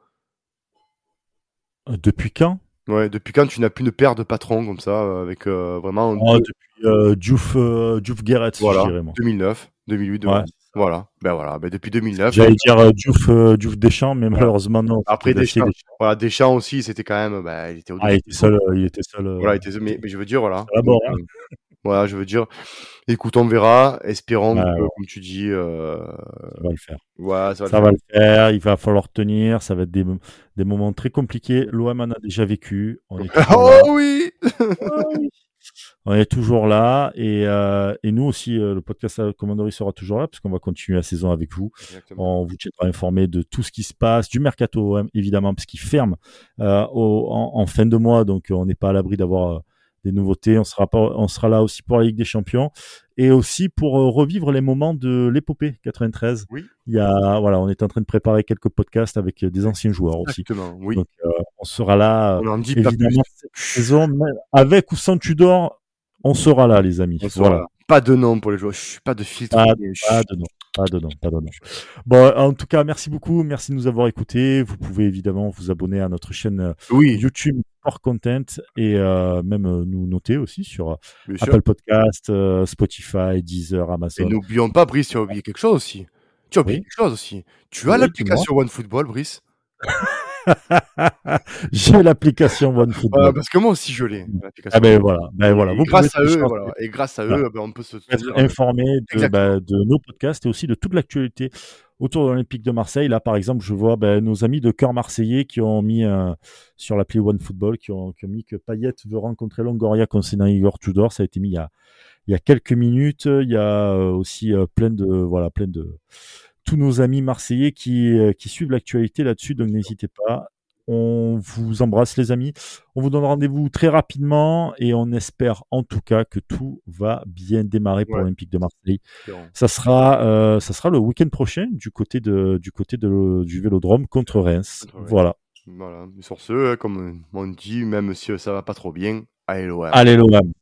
S1: Depuis quand?
S2: Ouais, depuis quand tu n'as plus une paire de patrons comme ça, euh, avec euh, vraiment.
S1: Oh,
S2: deux-
S1: Depuis euh, Diouf, euh, Diouf Guéret,
S2: voilà,
S1: je dirais moi.
S2: 2009, 2008,
S1: Ouais.
S2: 2010. Voilà, ben voilà, ben depuis 2009.
S1: J'allais dire euh, Diouf, euh, Diouf Deschamps, mais malheureusement non.
S2: Après Deschamps.
S1: Deschamps.
S2: Voilà, Deschamps aussi, c'était quand même, bah, il était au
S1: Ah, il était seul. euh, Il était seul. euh,
S2: Voilà, il était, mais, mais je veux dire, voilà. Euh, voilà, je veux dire, écoute, on verra, espérons que,
S1: ouais.
S2: comme tu dis, euh,
S1: ça va le faire.
S2: voilà, ça va le faire.
S1: va le faire, il va falloir tenir, ça va être des, des moments très compliqués. L'OM en a déjà vécu. On est.
S2: Oh oui!
S1: On est toujours là et, euh, et nous aussi, euh, le podcast Commanderie sera toujours là parce qu'on va continuer la saison avec vous.
S2: Exactement.
S1: On vous tiendra informé de tout ce qui se passe, du mercato OM évidemment parce qu'il ferme euh, au- en, en fin de mois, donc on n'est pas à l'abri d'avoir des nouveautés. On sera pas, on sera là aussi pour la Ligue des Champions et aussi pour euh, revivre les moments de l'épopée 93.
S2: Oui.
S1: Il y a voilà, on est en train de préparer quelques podcasts avec euh, des anciens joueurs aussi.
S2: Exactement, oui.
S1: Donc euh, on sera là
S2: on en dit pas plus.
S1: évidemment cette saison, avec ou sans Tudor, on sera là les amis.
S2: On
S1: Voilà.
S2: là. Pas de nom pour les joueurs, pas de filtre.
S1: Pas-
S2: mais.
S1: Pas de nom, pas de nom, pas de nom. Bon, en tout cas, merci beaucoup, merci de nous avoir écoutés. Vous pouvez évidemment vous abonner à notre chaîne euh,
S2: Oui,
S1: YouTube Sport Content et euh, même euh, nous noter aussi sur euh,
S2: bien sûr.
S1: Apple Podcast, euh, Spotify, Deezer,
S2: Et
S1: Amazon.
S2: n'oublions pas, Brice, tu as oublié quelque chose aussi. Tu as oublié
S1: Oui.
S2: quelque chose aussi. Tu as
S1: Oui,
S2: l'application OneFootball, Brice
S1: J'ai l'application OneFootball.
S2: Euh, Parce que moi aussi, je l'ai.
S1: ah ben voilà, ben voilà.
S2: Et
S1: Vous
S2: grâce à eux, voilà. Et grâce à
S1: Voilà.
S2: eux, ben, on peut se
S1: être informé de, bah, de nos podcasts et aussi de toute l'actualité autour de l'Olympique de Marseille. Là, par exemple, je vois bah, nos amis de cœur marseillais qui ont mis euh, sur l'appli OneFootball, qui ont, qui ont mis que Payet veut rencontrer Longoria concernant Igor Tudor. Ça a été mis il y a, il y a quelques minutes. Il y a aussi plein de voilà plein de tous nos amis marseillais qui, qui suivent l'actualité là-dessus. Donc n'hésitez pas. On vous embrasse les amis. On vous donne rendez-vous très rapidement et on espère en tout cas que tout va bien démarrer pour l'Olympique de Marseille. Ça sera, euh, ça sera le week-end prochain du côté de, du côté de, du Vélodrome contre Reims. Voilà.
S2: Voilà. sur ce, comme on dit, même si ça va pas trop bien, allez l'OM.
S1: Allez l'OM.